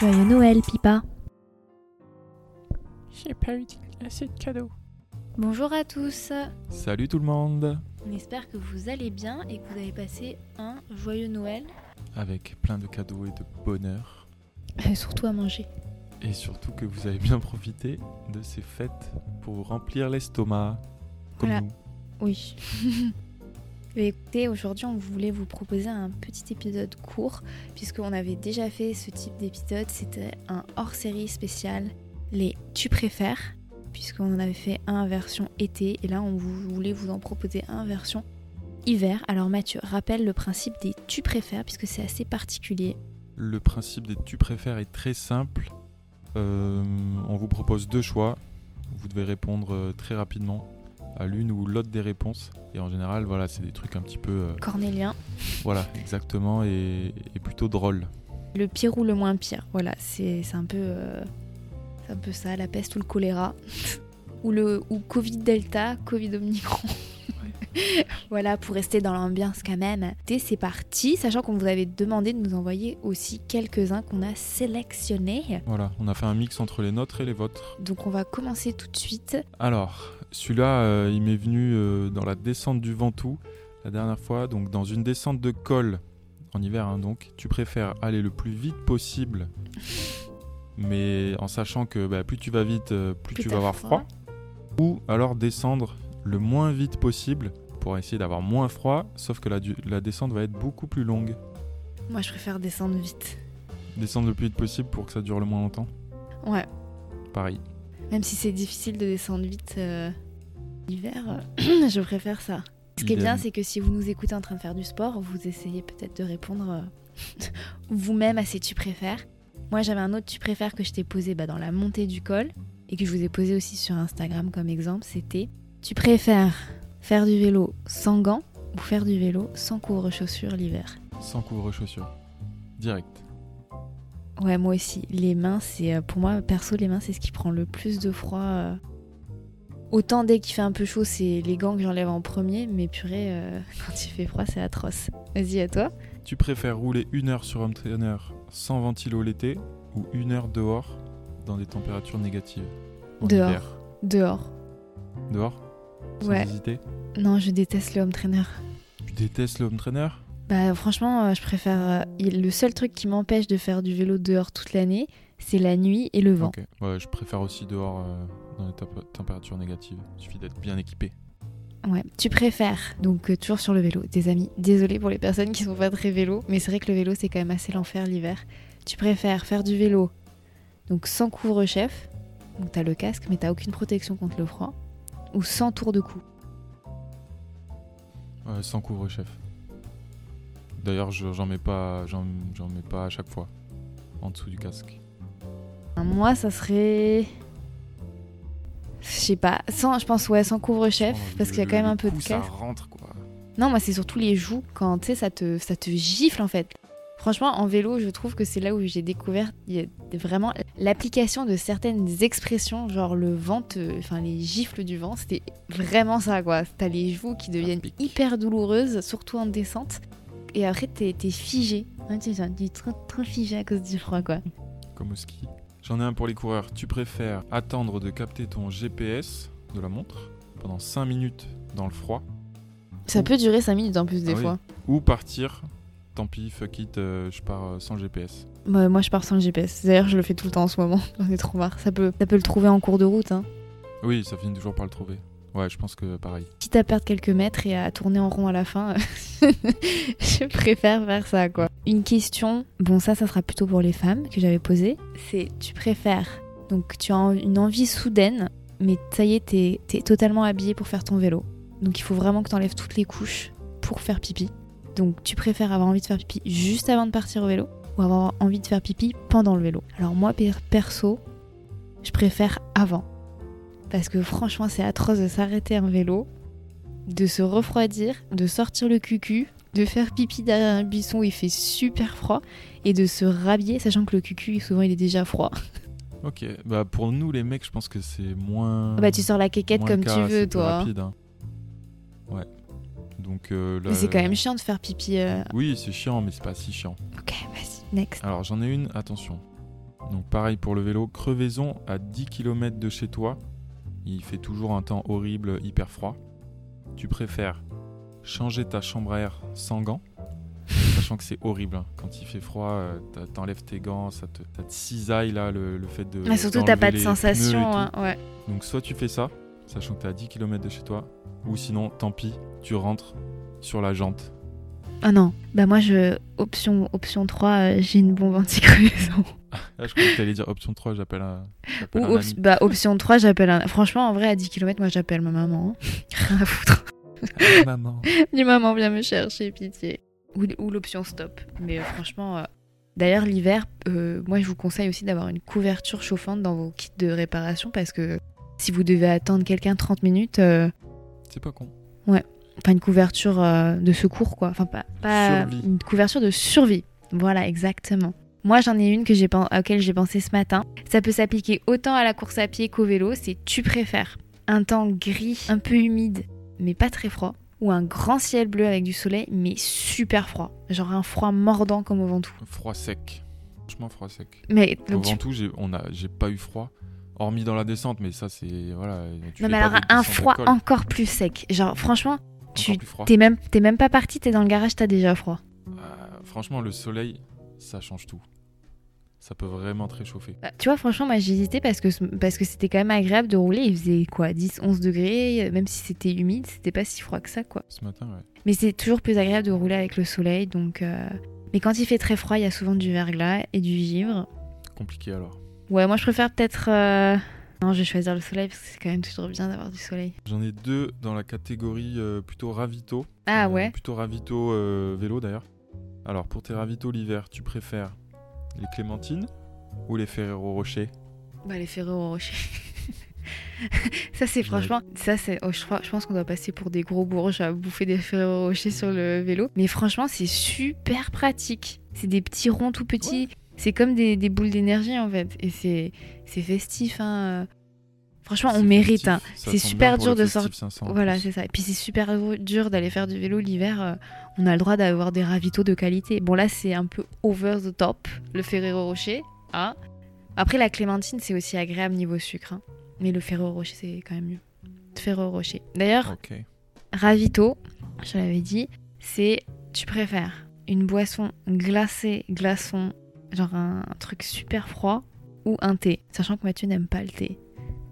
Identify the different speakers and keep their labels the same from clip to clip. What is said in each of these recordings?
Speaker 1: Joyeux Noël, Pipa.
Speaker 2: J'ai pas eu assez de cadeaux.
Speaker 1: Bonjour à tous.
Speaker 3: Salut tout le monde.
Speaker 1: On espère que vous allez bien et que vous avez passé un joyeux Noël.
Speaker 3: Avec plein de cadeaux et de bonheur.
Speaker 1: Et surtout à manger.
Speaker 3: Et surtout que vous avez bien profité de ces fêtes pour vous remplir l'estomac. Comme
Speaker 1: Voilà.
Speaker 3: nous.
Speaker 1: Oui. Écoutez, aujourd'hui, on voulait vous proposer un petit épisode court, puisqu'on avait déjà fait ce type d'épisode. C'était un hors-série spécial, les Tu préfères, puisqu'on en avait fait un version été, et là, on voulait vous en proposer un version hiver. Alors, Mathieu, rappelle le principe des Tu préfères, puisque c'est assez particulier.
Speaker 3: Le principe des tu préfères est très simple. Euh, on vous propose deux choix. Vous devez répondre euh, très rapidement à l'une ou l'autre des réponses. Et en général, voilà, c'est des trucs un petit peu, euh,
Speaker 1: Cornélien,
Speaker 3: voilà, exactement, et, et plutôt drôles.
Speaker 1: le pire ou le moins pire. Voilà, c'est un peu, euh, un peu ça, la peste ou le choléra, ou le ou Covid Delta, Covid Omicron. voilà, pour rester dans l'ambiance quand même. Et c'est parti, sachant qu'on vous avait demandé de nous envoyer aussi quelques-uns qu'on a sélectionnés.
Speaker 3: Voilà, on a fait un mix entre les nôtres et les vôtres.
Speaker 1: Donc on va commencer tout de suite.
Speaker 3: Alors, celui-là, euh, il m'est venu euh, dans la descente du Ventoux la dernière fois. Donc, dans une descente de col en hiver, hein, donc, tu préfères aller le plus vite possible, mais en sachant que bah, plus tu vas vite, euh, plus,
Speaker 1: Plus
Speaker 3: tu vas avoir
Speaker 1: froid.
Speaker 3: froid. Ou alors descendre le moins vite possible pour essayer d'avoir moins froid, sauf que la, la descente va être beaucoup plus longue.
Speaker 1: Moi je préfère descendre vite.
Speaker 3: Descendre le plus vite possible pour que ça dure le moins longtemps.
Speaker 1: Ouais,
Speaker 3: Pareil.
Speaker 1: Même si c'est difficile de descendre vite euh, l'hiver, euh, je préfère ça. Ce qui est bien, c'est que si vous nous écoutez en train de faire du sport, vous essayez peut-être de répondre euh, vous-même à ces tu préfères. Moi, j'avais un autre tu préfères que je t'ai posé bah, dans la montée du col et que je vous ai posé aussi sur Instagram comme exemple. C'était tu préfères faire du vélo sans gants ou faire du vélo sans couvre-chaussures l'hiver?
Speaker 3: Sans couvre-chaussures. Direct.
Speaker 1: Ouais, moi aussi. Les mains, c'est euh, pour moi perso, les mains, c'est ce qui prend le plus de froid. euh. Autant dès qu'il fait un peu chaud, c'est les gants que j'enlève en premier, mais purée, euh, quand il fait froid, c'est atroce. Vas-y, à toi.
Speaker 3: Tu préfères rouler une heure sur home trainer sans ventilo l'été ou une heure dehors dans des températures négatives
Speaker 1: Dehors.
Speaker 3: hiver?
Speaker 1: Dehors.
Speaker 3: Dehors? Sans
Speaker 1: Ouais.
Speaker 3: hésiter?
Speaker 1: Non, je déteste le home trainer.
Speaker 3: Tu détestes le home trainer?
Speaker 1: Bah franchement, euh, je préfère. euh, le seul truc qui m'empêche de faire du vélo dehors toute l'année, c'est la nuit et le vent.
Speaker 3: Ok. Ouais, je préfère aussi dehors euh, dans les temp- températures négatives. Il suffit d'être bien équipé.
Speaker 1: Ouais. Tu préfères, donc euh, toujours sur le vélo, des amis. Désolée pour les personnes qui sont pas très vélo, mais c'est vrai que le vélo c'est quand même assez l'enfer l'hiver. Tu préfères faire du vélo, donc sans couvre-chef, donc t'as le casque mais t'as aucune protection contre le froid, ou sans tour de cou?
Speaker 3: Ouais, sans couvre-chef. D'ailleurs, je- j'en mets pas, j'en mets pas à chaque fois en dessous du casque.
Speaker 1: Moi ça serait. Je sais pas, sans, je pense ouais, sans couvre-chef, parce qu'il y a quand même un peu de
Speaker 3: coup, Ça
Speaker 1: casque.
Speaker 3: rentre quoi.
Speaker 1: Non, moi, c'est surtout les joues quand tu sais, ça te, ça te gifle en fait. Franchement, en vélo, je trouve que c'est là où j'ai découvert vraiment l'application de certaines expressions, genre le vent, te- enfin les gifles du vent, c'était vraiment ça quoi. T'as les joues qui deviennent hyper douloureuses, surtout en descente. Et après, t'es es figé. Ouais, tu t'es trop, trop figé à cause du froid quoi.
Speaker 3: Comme au ski. J'en ai un pour les coureurs. Tu préfères attendre de capter ton GPS de la montre pendant 5 minutes dans le froid?
Speaker 1: Ça peut durer 5 minutes en plus des
Speaker 3: Ah oui.
Speaker 1: fois.
Speaker 3: ou partir Tant pis, fuck it, euh, je pars euh, sans GPS.
Speaker 1: Bah, moi, je pars sans le GPS. D'ailleurs, je le fais tout le temps en ce moment. J'en ai trop marre. Ça peut, ça peut le trouver en cours de route. Hein.
Speaker 3: Oui, ça finit toujours par le trouver. Ouais, je pense que pareil.
Speaker 1: quitte à perdre quelques mètres et à tourner en rond à la fin, je préfère faire ça quoi. Une question, bon ça ça sera plutôt pour les femmes que j'avais posée, c'est tu préfères, donc tu as une envie soudaine, mais ça y est t'es es totalement habillé pour faire ton vélo. Donc il faut vraiment que tu enlèves toutes les couches pour faire pipi. Donc tu préfères avoir envie de faire pipi juste avant de partir au vélo ou avoir envie de faire pipi pendant le vélo? Alors moi, per- perso, je préfère avant. Parce que franchement, c'est atroce de s'arrêter un vélo, de se refroidir, de sortir le cucu, de faire pipi derrière un buisson où il fait super froid et de se rhabiller, sachant que le cucu, souvent, il est déjà froid.
Speaker 3: Ok, bah pour nous les mecs, je pense que c'est moins.
Speaker 1: Bah, tu sors la quéquette comme
Speaker 3: cas,
Speaker 1: tu veux, toi.
Speaker 3: rapide, hein. Ouais. Donc euh, là,
Speaker 1: Mais c'est quand même chiant de faire pipi. euh,
Speaker 3: Oui, c'est chiant, mais c'est pas si chiant.
Speaker 1: Ok, vas-y, next.
Speaker 3: Alors j'en ai une, attention. Donc pareil pour le vélo, crevaison à 10 km de chez toi. Il fait toujours un temps horrible, hyper froid. Tu préfères changer ta chambre à air sans gants, sachant que c'est horrible. hein. Quand il fait froid, euh, t'enlèves tes gants, ça te, ça te cisaille là, le, le fait de.
Speaker 1: Mais surtout, t'as
Speaker 3: d'enlever
Speaker 1: pas de
Speaker 3: les pneus et
Speaker 1: sensation.
Speaker 3: tout.
Speaker 1: hein, Ouais.
Speaker 3: Donc soit tu fais ça, sachant que t'es à 10 km de chez toi, ou sinon, tant pis, tu rentres sur la jante.
Speaker 1: Ah non, bah moi, je. Option, option 3, euh, j'ai une bombe anti-crevaison.
Speaker 3: Là, je croyais que t'allais dire option 3, j'appelle un,
Speaker 1: Ou
Speaker 3: j'appelle un
Speaker 1: op-
Speaker 3: ami.
Speaker 1: bah, option 3, j'appelle un. Franchement, en vrai, à 10 km, moi, j'appelle ma maman. hein. Rien à foutre.
Speaker 3: Ah, maman.
Speaker 1: Dis maman, viens me chercher, pitié. Ou, ou l'option stop. Mais euh, franchement. euh, D'ailleurs, l'hiver, euh, moi, je vous conseille aussi d'avoir une couverture chauffante dans vos kits de réparation parce que si vous devez attendre quelqu'un 30 minutes,
Speaker 3: C'est pas con.
Speaker 1: enfin une couverture de secours quoi enfin pas, pas une couverture de survie voilà exactement moi j'en ai une que j'ai pen- à laquelle j'ai pensé ce matin ça peut s'appliquer autant à la course à pied qu'au vélo c'est tu préfères un temps gris un peu humide mais pas très froid ou un grand ciel bleu avec du soleil mais super froid genre un froid mordant comme au Ventoux
Speaker 3: Froid sec. Franchement, froid sec.
Speaker 1: mais
Speaker 3: Au
Speaker 1: tu-
Speaker 3: Ventoux, j'ai, on a, j'ai pas eu froid. Hormis dans la descente, mais ça, c'est. Voilà. tu
Speaker 1: non mais alors un froid encore plus sec genre franchement tu t'es même t'es même pas parti t'es dans le garage t'as déjà froid
Speaker 3: Euh, franchement, le soleil, ça change tout. Ça peut vraiment te réchauffer.
Speaker 1: Bah, tu vois, franchement, moi j'ai hésité parce que parce que c'était quand même agréable de rouler. Il faisait quoi 10, 11 degrés, euh, même si c'était humide, c'était pas si froid que ça, quoi.
Speaker 3: Ce matin, ouais.
Speaker 1: Mais c'est toujours plus agréable de rouler avec le soleil, donc. euh, Mais quand il fait très froid, il y a souvent du verglas et du givre.
Speaker 3: Compliqué alors.
Speaker 1: Ouais, moi je préfère peut-être. euh, Non, je vais choisir le soleil parce que c'est quand même toujours bien d'avoir du soleil.
Speaker 3: J'en ai deux dans la catégorie euh, plutôt ravito.
Speaker 1: Ah ouais
Speaker 3: Plutôt ravito vélo d'ailleurs. Alors pour tes ravitaux l'hiver, tu préfères les clémentines ou les Ferrero Rocher?
Speaker 1: Bah, les Ferrero Rocher. ça, c'est franchement. Ça, c'est. oh, je, je pense qu'on doit passer pour des gros bourges à bouffer des Ferrero Rocher sur le vélo. Mais franchement, c'est super pratique. C'est des petits ronds tout petits. C'est comme des, des boules d'énergie, en fait. Et c'est c'est festif, hein. Franchement, on mérite, hein. C'est super dur de sortir.
Speaker 3: 500 en
Speaker 1: Voilà, c'est ça. Et puis c'est super dur d'aller faire du vélo l'hiver. euh, on a le droit d'avoir des ravitaux de qualité. Bon là, c'est un peu over the top, le Ferrero Rocher. Hein Après, la clémentine, c'est aussi agréable niveau sucre. hein. Mais le Ferrero Rocher, c'est quand même mieux. Ferrero Rocher. D'ailleurs,
Speaker 3: Ok.
Speaker 1: ravito, je l'avais dit, c'est tu préfères une boisson glacée, glaçon, genre un, un truc super froid, ou un thé? Sachant que Mathieu n'aime pas le thé.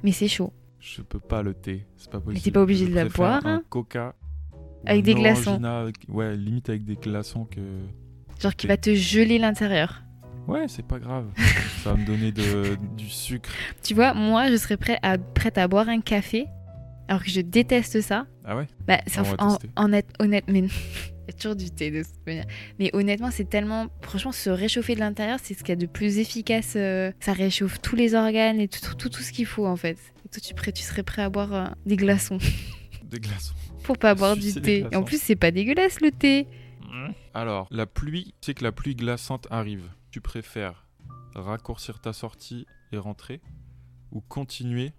Speaker 1: Mais c'est chaud.
Speaker 3: Je peux pas le thé, c'est pas possible.
Speaker 1: t'es pas obligé
Speaker 3: Je
Speaker 1: de la boire,
Speaker 3: Un
Speaker 1: hein
Speaker 3: coca. ou
Speaker 1: Avec
Speaker 3: un
Speaker 1: des glaçons.
Speaker 3: Ouais, limite avec des glaçons que.
Speaker 1: Genre qui va te geler l'intérieur.
Speaker 3: Ouais, c'est pas grave. Ça va me donner de, du sucre.
Speaker 1: Tu vois, moi, je serais prêt à, prête à boire un café, alors que je déteste ça.
Speaker 3: Ah ouais?
Speaker 1: Bah,
Speaker 3: On va
Speaker 1: en, en honnête, honnête, mais il y a toujours du thé de toute manière. Mais honnêtement, c'est tellement, franchement, se réchauffer de l'intérieur, c'est ce qu'il y a de plus efficace. euh, ça réchauffe tous les organes et tout, tout, tout, tout ce qu'il faut en fait. Et toi, tu, prêt, tu serais prêt à boire euh, des glaçons
Speaker 3: Des glaçons.
Speaker 1: pour pas boire du thé. Et en plus, c'est pas dégueulasse le thé.
Speaker 3: Alors, la pluie, tu sais que la pluie glaçante arrive. Tu préfères raccourcir ta sortie et rentrer ou continuer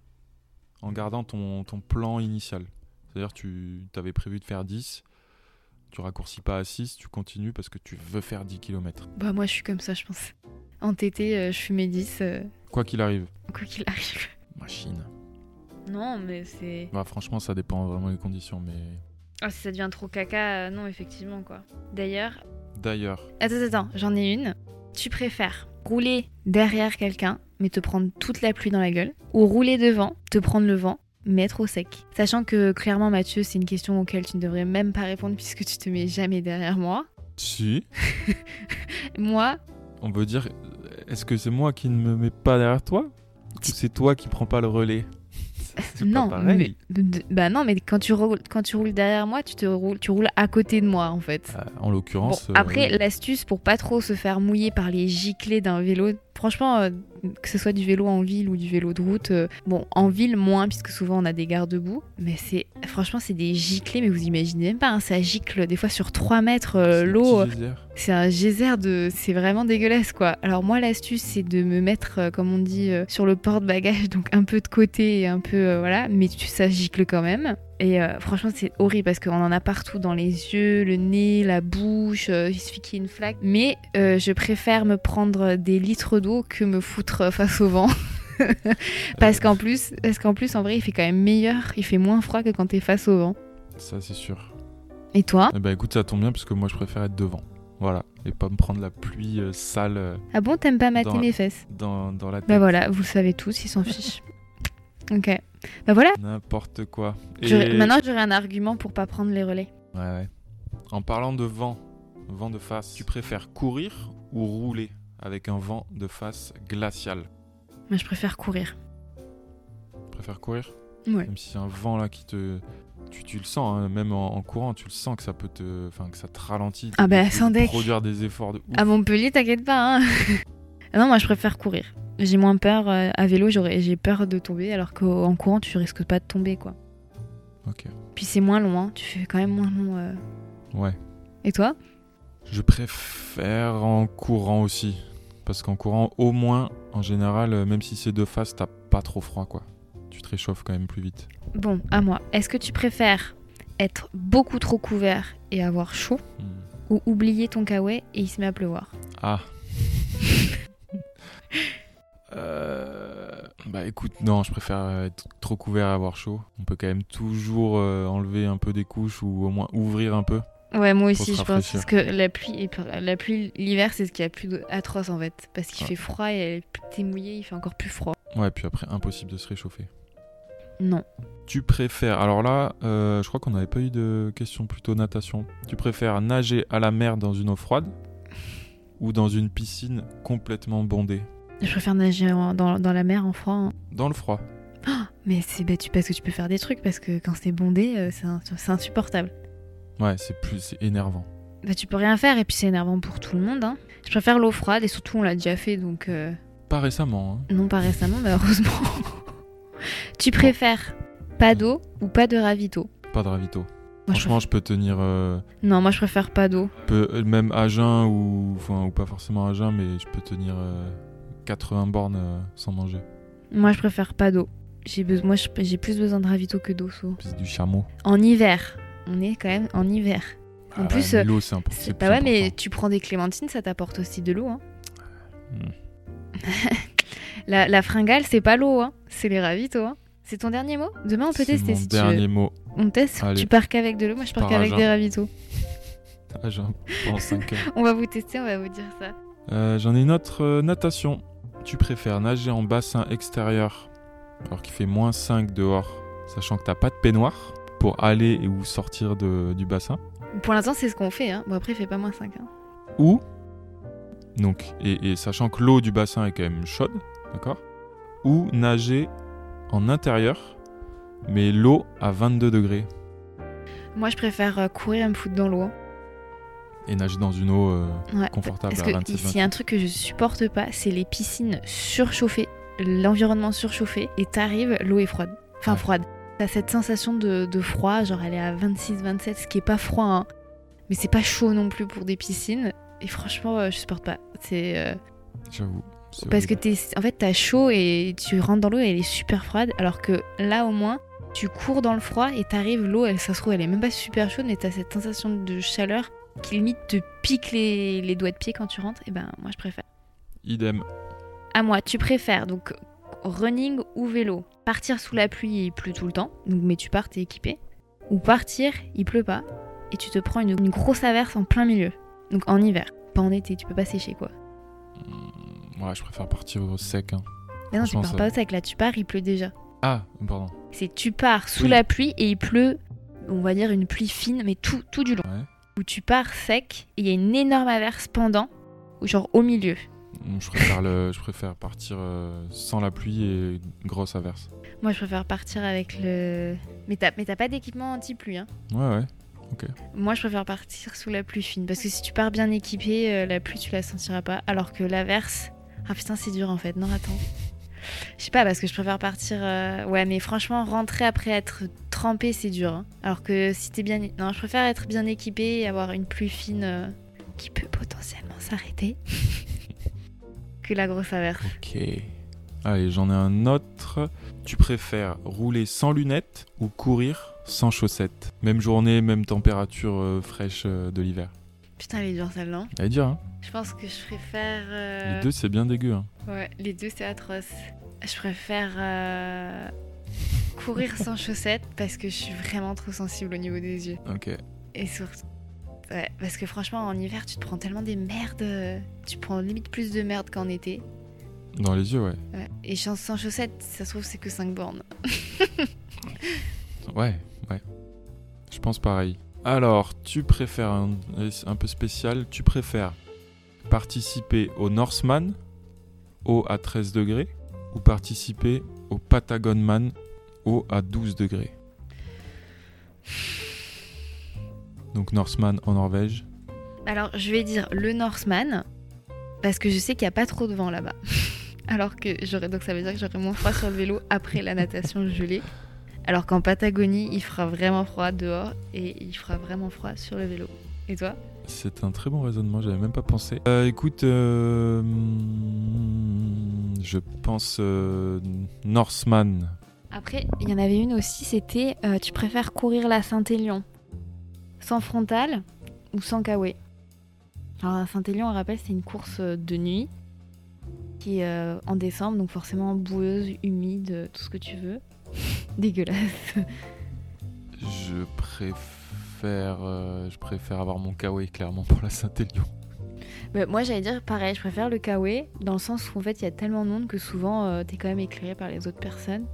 Speaker 3: en gardant ton, ton plan initial C'est-à-dire tu avais prévu de faire 10, tu raccourcis pas à 6, tu continues parce que tu veux faire 10 km.
Speaker 1: Bah, moi, je suis comme ça, je pense. En TT, euh, je fume mes 10, euh,
Speaker 3: Quoi qu'il arrive.
Speaker 1: quoi qu'il arrive.
Speaker 3: Machine.
Speaker 1: Non, mais c'est.
Speaker 3: Bah franchement ça dépend vraiment des conditions mais...
Speaker 1: Ah, si ça devient trop caca, euh, non, effectivement, quoi. D'ailleurs,
Speaker 3: D'ailleurs,
Speaker 1: attends, attends, j'en ai une. Tu préfères rouler derrière quelqu'un, mais te prendre toute la pluie dans la gueule, ou rouler devant, te prendre le vent, mais être au sec Sachant que, clairement, Mathieu, c'est une question auquel tu ne devrais même pas répondre puisque tu te mets jamais derrière moi.
Speaker 3: si,
Speaker 1: Moi,
Speaker 3: on veut dire, est-ce que c'est moi qui ne me mets pas derrière toi? Ou c'est toi qui prends pas le relais?
Speaker 1: Non,
Speaker 3: pas
Speaker 1: mais bah non, mais quand tu roules, quand tu roules derrière moi, tu te roules, tu roules à côté de moi en fait.
Speaker 3: Euh, en
Speaker 1: Bon,
Speaker 3: l'occurrence. euh,
Speaker 1: après,
Speaker 3: oui.
Speaker 1: l'astuce pour pas trop se faire mouiller par les giclées d'un vélo, franchement, euh, que ce soit du vélo en ville ou du vélo de route, euh, bon, en ville moins, puisque souvent on a des garde-boue, mais c'est franchement, c'est des giclées, mais vous imaginez même pas, hein, ça gicle des fois sur 3 mètres euh, l'eau. C'est un geyser de. C'est vraiment dégueulasse quoi. Alors, moi, l'astuce, c'est de me mettre, euh, comme on dit, euh, sur le porte-bagages, donc un peu de côté et un peu. euh, voilà, mais tu, ça gicle quand même. Et euh, franchement, c'est horrible parce qu'on en a partout dans les yeux, le nez, la bouche. euh, il suffit qu'il y ait une flaque. Mais je préfère me prendre des litres d'eau que me foutre face au vent. parce qu'en plus, parce qu'en plus, en vrai, il fait quand même meilleur. Il fait moins froid que quand t'es face au vent.
Speaker 3: Ça, c'est sûr.
Speaker 1: Et toi?
Speaker 3: Eh ben écoute, ça tombe bien parce que moi, je préfère être devant. Voilà. Et pas me prendre la pluie euh, sale euh,
Speaker 1: Ah bon, t'aimes pas mater
Speaker 3: Dans-
Speaker 1: mes fesses
Speaker 3: dans, dans la tête.
Speaker 1: Bah voilà, vous le savez tous, ils s'en fichent. ok. Bah voilà,
Speaker 3: N'importe quoi.
Speaker 1: J'aurais- maintenant j'aurais un argument pour pas prendre les relais.
Speaker 3: Ouais, ouais. En parlant de vent, vent de face, tu préfères courir ou rouler avec un vent de face glacial?
Speaker 1: Moi je préfère courir.
Speaker 3: Tu préfères courir?
Speaker 1: Ouais.
Speaker 3: Même si c'est un vent là qui te. Tu, tu le sens, hein, même en, en courant, tu le sens que ça peut te. Enfin, que ça te ralentit.
Speaker 1: Ah bah, sans deck.
Speaker 3: Produire des efforts de ouf.
Speaker 1: À Montpellier, t'inquiète pas. Hein Ah non, moi je préfère courir. J'ai moins peur. euh, à vélo, j'aurais, j'ai peur de tomber, alors qu'en courant, tu risques pas de tomber quoi.
Speaker 3: Ok.
Speaker 1: Puis c'est moins long, hein. tu fais quand même moins long. euh.
Speaker 3: Ouais.
Speaker 1: Et toi?
Speaker 3: Je préfère en courant aussi. Parce qu'en courant, au moins, en général, euh, même si c'est de face, t'as pas trop froid, quoi. Tu te réchauffes quand même plus vite.
Speaker 1: Bon, à moi. Est-ce que tu préfères être beaucoup trop couvert et avoir chaud,
Speaker 3: Hmm.
Speaker 1: ou oublier ton kawaii et il se met à pleuvoir?
Speaker 3: Ah. Euh, Bah écoute, non, je préfère être trop couvert et avoir chaud. On peut quand même toujours euh, enlever un peu des couches ou au moins ouvrir un peu.
Speaker 1: Ouais, moi aussi, je pense. Parce que la pluie, la pluie l'hiver, c'est ce qui est a plus atroce en fait. Parce qu'il
Speaker 3: Ouais.
Speaker 1: fait froid et t'es mouillé, il fait encore plus froid.
Speaker 3: Ouais, puis après, impossible de se réchauffer.
Speaker 1: Non.
Speaker 3: Tu préfères, alors là, euh, je crois qu'on n'avait pas eu de question plutôt natation. Tu préfères nager à la mer dans une eau froide ou dans une piscine complètement bondée?
Speaker 1: Je préfère nager en- dans, dans la mer en froid. hein.
Speaker 3: Dans le froid.
Speaker 1: Mais c'est bah, tu- parce que tu peux faire des trucs, parce que quand c'est bondé, euh, c'est insupportable.
Speaker 3: Ouais, c'est plus, c'est énervant.
Speaker 1: Bah, tu peux rien faire et puis c'est énervant pour tout le monde. hein. Je préfère l'eau froide et surtout on l'a déjà fait donc euh,
Speaker 3: Pas récemment, hein.
Speaker 1: non pas récemment malheureusement. tu préfères pas d'eau ou pas de ravito?
Speaker 3: Pas de ravito.
Speaker 1: Moi, je
Speaker 3: Franchement, je peux tenir euh,
Speaker 1: Non, moi je préfère pas d'eau.
Speaker 3: euh, même à jeun ou, enfin, ou pas forcément à jeun, mais je peux tenir euh, 80 bornes euh, sans manger.
Speaker 1: Moi je préfère pas d'eau. J'ai besoin, moi j'ai plus besoin de ravito que d'eau.
Speaker 3: C'est du chameau.
Speaker 1: En hiver, on est quand même en hiver. En
Speaker 3: Ah,
Speaker 1: plus,
Speaker 3: l'eau, c'est important.
Speaker 1: Pas ouais, mais tu prends des clémentines, ça t'apporte aussi de l'eau. Hein.
Speaker 3: Hmm.
Speaker 1: La, la fringale, c'est pas l'eau, hein. c'est les ravitaux. Hein. C'est ton dernier mot? Demain, on peut tester
Speaker 3: mon
Speaker 1: si tu
Speaker 3: dernier
Speaker 1: veux.
Speaker 3: mot.
Speaker 1: On teste
Speaker 3: Allez.
Speaker 1: Tu pars qu'avec de l'eau, moi je pars
Speaker 3: jeun.
Speaker 1: des ravitaux.
Speaker 3: À jeun pendant 5 heures.
Speaker 1: On va vous tester, on va vous dire ça.
Speaker 3: Euh, J'en ai une autre euh, natation. Tu préfères nager en bassin extérieur alors qu'il fait moins 5 dehors, sachant que t'as pas de peignoir pour aller ou sortir de- du bassin?
Speaker 1: Pour l'instant, c'est ce qu'on fait. Hein. Bon, après, il fait pas moins 5. Hein.
Speaker 3: Ou, donc, et, et sachant que l'eau du bassin est quand même chaude, d'accord Ou nager en intérieur, mais l'eau à 22 degrés.
Speaker 1: Moi, je préfère euh, courir et me foutre dans l'eau.
Speaker 3: Et nager dans une eau euh,
Speaker 1: Ouais.
Speaker 3: confortable
Speaker 1: Parce
Speaker 3: à
Speaker 1: que
Speaker 3: 27
Speaker 1: ici, un truc que je supporte pas, c'est les piscines surchauffées, l'environnement surchauffé, et t'arrives, l'eau est froide. Enfin,
Speaker 3: Ouais.
Speaker 1: froide. T'as cette sensation de, de froid, genre elle est à 26, 27, ce qui est pas froid, hein. Mais c'est pas chaud non plus pour des piscines. Et franchement, euh, je supporte pas. C'est. euh,
Speaker 3: J'avoue.
Speaker 1: Parce que t'es, en fait, t'as chaud et tu rentres dans l'eau et elle est super froide, alors que là, au moins, tu cours dans le froid et t'arrives, l'eau, elle, ça se trouve, elle est même pas super chaude, mais t'as cette sensation de chaleur qui limite te pique les, les doigts de pied quand tu rentres. Et ben, moi, je préfère.
Speaker 3: Idem.
Speaker 1: À moi, tu préfères donc running ou vélo? Partir sous la pluie, il pleut tout le temps, donc, mais tu pars, t'es équipé. Ou partir, il pleut pas, et tu te prends une, une grosse averse en plein milieu. Donc en hiver, pas en été, tu peux pas sécher quoi.
Speaker 3: Hmm, Ouais, je préfère partir au sec. hein.
Speaker 1: Mais non, tu pars
Speaker 3: ça-
Speaker 1: pas au sec, là tu pars, il pleut déjà.
Speaker 3: Ah, pardon.
Speaker 1: C'est tu pars sous
Speaker 3: Oui.
Speaker 1: la pluie et il pleut, on va dire une pluie fine, mais tout, tout du long.
Speaker 3: Ouais.
Speaker 1: Où tu pars sec et il y a une énorme averse pendant, ou genre au milieu.
Speaker 3: Je préfère, le, je préfère partir euh, sans la pluie et grosse averse.
Speaker 1: Moi, je préfère partir avec le. Mais t'as mais t'as pas d'équipement anti-pluie, hein
Speaker 3: Ouais, ouais.
Speaker 1: Moi, je préfère partir sous la pluie fine. Parce que si tu pars bien équipé, euh, la pluie, tu la sentiras pas. Alors que l'averse. Ah putain, c'est dur en fait. Non, attends. Je sais pas, parce que je préfère partir. euh, Ouais, mais franchement, rentrer après être trempé, c'est dur. hein. Alors que si t'es bien. Non, je préfère être bien équipé et avoir une pluie fine euh, qui peut potentiellement s'arrêter. que la grosse averse.
Speaker 3: Ok. Allez, j'en ai un autre. Tu préfères rouler sans lunettes ou courir sans chaussettes Même journée, même température euh, fraîche euh, de l'hiver.
Speaker 1: Putain, elle est dure celle-là. hein.
Speaker 3: Allez dire, hein
Speaker 1: Je pense que je préfère. euh,
Speaker 3: Les deux, c'est bien dégueu. Hein.
Speaker 1: Ouais, les deux c'est atroce. Je préfère euh, courir sans chaussettes parce que je suis vraiment trop sensible au niveau des yeux.
Speaker 3: Ok.
Speaker 1: Et surtout. Ouais, parce que franchement, en hiver, tu te prends tellement des merdes. euh, Tu prends limite plus de merde qu'en été.
Speaker 3: Dans les yeux, ouais.
Speaker 1: Ouais. Et sans sans chaussettes, ça se trouve, c'est que 5 bornes.
Speaker 3: Ouais, ouais. Je pense pareil. Alors, tu préfères un, peu spécial, tu préfères participer au Norseman, haut à 13 degrés, ou participer au Patagon Man, haut à 12 degrés? Donc Norseman en Norvège.
Speaker 1: Alors, je vais dire le Norseman parce que je sais qu'il n'y a pas trop de vent là-bas. Alors que j'aurais donc ça veut dire que j'aurais moins froid sur le vélo après la natation gelée. Alors qu'en Patagonie, il fera vraiment froid dehors et il fera vraiment froid sur le vélo. Et toi?
Speaker 3: C'est un très bon raisonnement, j'avais même pas pensé. Euh, écoute, euh, je pense euh, Norseman.
Speaker 1: Après, il y en avait une aussi, c'était euh, tu préfères courir la Saint-Élion sans frontal ou sans kawaii Alors la Saint-Élion, on rappelle, c'est une course de nuit qui est euh, en décembre, donc forcément boueuse, humide, tout ce que tu veux. Dégueulasse.
Speaker 3: Je préfère, euh, je préfère avoir mon kawaii clairement pour la Saint-Élion.
Speaker 1: Bah, moi, j'allais dire pareil, je préfère le kawaii dans le sens où en fait, il y a tellement de monde que souvent, euh, t'es quand même éclairé par les autres personnes.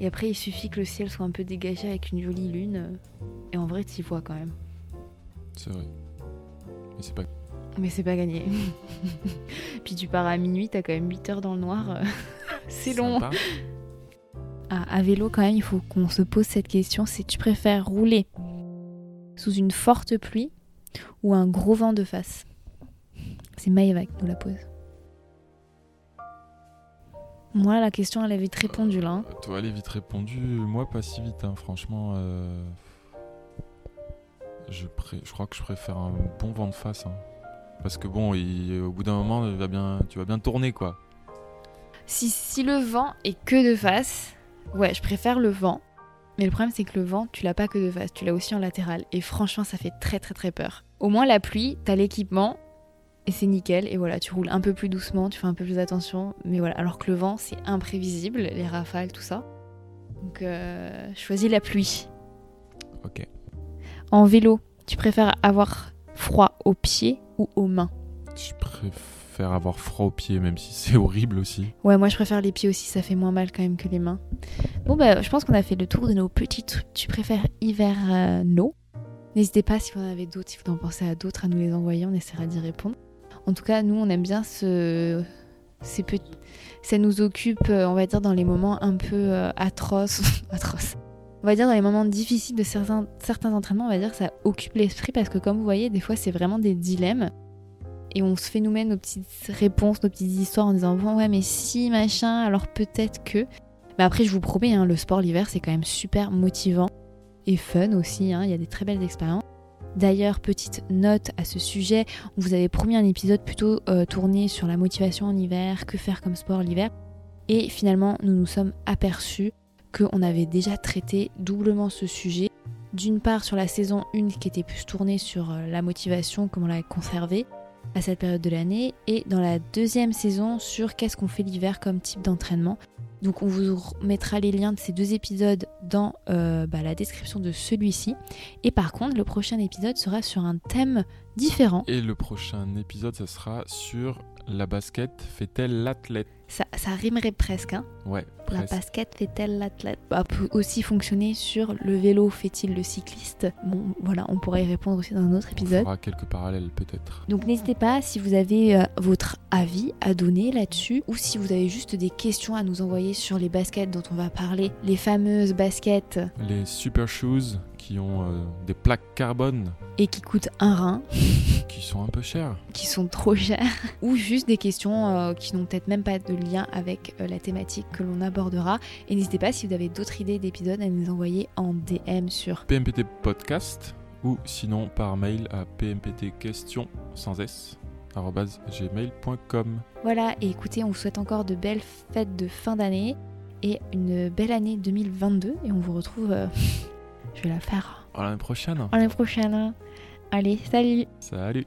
Speaker 1: Et après, il suffit que le ciel soit un peu dégagé avec une jolie lune. euh, et en vrai, t'y vois quand même.
Speaker 3: C'est vrai. Mais c'est pas.
Speaker 1: Mais c'est pas gagné. Puis tu pars à minuit, t'as quand même 8 heures dans le noir. euh, c'est long.
Speaker 3: sympa.
Speaker 1: À vélo, quand même, il faut qu'on se pose cette question c'est tu préfères rouler sous une forte pluie ou un gros vent de face? C'est Maëva qui nous la pose. Moi, la question, elle est vite répondue là. hein.
Speaker 3: Toi, elle est vite répondu. Moi, pas si vite. hein. Franchement, euh, je, pré- je crois que je préfère un bon vent de face. hein. Parce que bon, il- au bout d'un moment, il va bien, tu vas bien tourner quoi.
Speaker 1: Si, si le vent est que de face, ouais, je préfère le vent. Mais le problème, c'est que le vent, tu l'as pas que de face, tu l'as aussi en latéral. Et franchement, ça fait très très très peur. Au moins, la pluie, t'as l'équipement et c'est nickel. Et voilà, tu roules un peu plus doucement, tu fais un peu plus attention. Mais voilà, alors que le vent, c'est imprévisible, les rafales, tout ça. Donc, euh, je choisis la pluie.
Speaker 3: Ok.
Speaker 1: En vélo, tu préfères avoir froid aux pieds ou aux mains?
Speaker 3: Je préfère avoir froid aux pieds, même si c'est horrible aussi.
Speaker 1: Ouais, moi je préfère les pieds aussi, ça fait moins mal quand même que les mains. Bon, bah, je pense qu'on a fait le tour de nos petits. Tu préfères hiver euh, N'hésitez pas si vous en avez d'autres, si vous en pensez à d'autres, à nous les envoyer, on essaiera d'y répondre. En tout cas, nous, on aime bien ce... ces petits... Ça nous occupe, euh, on va dire, dans les moments un peu euh, atroces. atroces. On va dire dans les moments difficiles de certains, certains entraînements, on va dire ça occupe l'esprit parce que comme vous voyez, des fois, c'est vraiment des dilemmes. Et on se fait nous-mêmes nos petites réponses, nos petites histoires en disant bon ouais mais si machin alors peut-être que. Mais après je vous promets hein, le sport l'hiver c'est quand même super motivant et fun aussi. hein, Il y a des très belles expériences. D'ailleurs petite note à ce sujet, on vous avait promis un épisode plutôt euh, tourné sur la motivation en hiver, que faire comme sport l'hiver. Et finalement nous nous sommes aperçus qu'on avait déjà traité doublement ce sujet. D'une part sur la saison 1 qui était plus tournée sur euh, la motivation, comment la conserver à cette période de l'année et dans la deuxième saison sur qu'est-ce qu'on fait l'hiver comme type d'entraînement. Donc on vous mettra les liens de ces deux épisodes dans euh, bah, la description de celui-ci. Et par contre, le prochain épisode sera sur un thème différents.
Speaker 3: Et le prochain épisode, ça sera sur la basket fait-elle l'athlète?
Speaker 1: Ça, ça rimerait presque, hein.
Speaker 3: Ouais,
Speaker 1: La basket fait-elle l'athlète? Ça peut aussi fonctionner sur le vélo fait-il le cycliste? Bon, voilà, on pourrait y répondre aussi dans un autre
Speaker 3: On
Speaker 1: épisode.
Speaker 3: fera quelques parallèles peut-être.
Speaker 1: Donc n'hésitez pas si vous avez euh, votre avis à donner là-dessus ou si vous avez juste des questions à nous envoyer sur les baskets dont on va parler, les fameuses baskets.
Speaker 3: Les super shoes qui ont euh, des plaques carbone
Speaker 1: et qui coûtent un rein,
Speaker 3: qui sont un peu chères.
Speaker 1: qui sont trop chères, ou juste des questions euh, qui n'ont peut-être même pas de lien avec euh, la thématique que l'on abordera. Et n'hésitez pas si vous avez d'autres idées d'épisodes à nous envoyer en DM sur
Speaker 3: PMPT Podcast ou sinon par mail à pmptquestion sans s gmail.com.
Speaker 1: Voilà, et écoutez, on vous souhaite encore de belles fêtes de fin d'année et une belle année 2022. Et on vous retrouve, je vais la faire
Speaker 3: À l'année prochaine.
Speaker 1: l'année prochaine. Allez, salut
Speaker 3: Salut.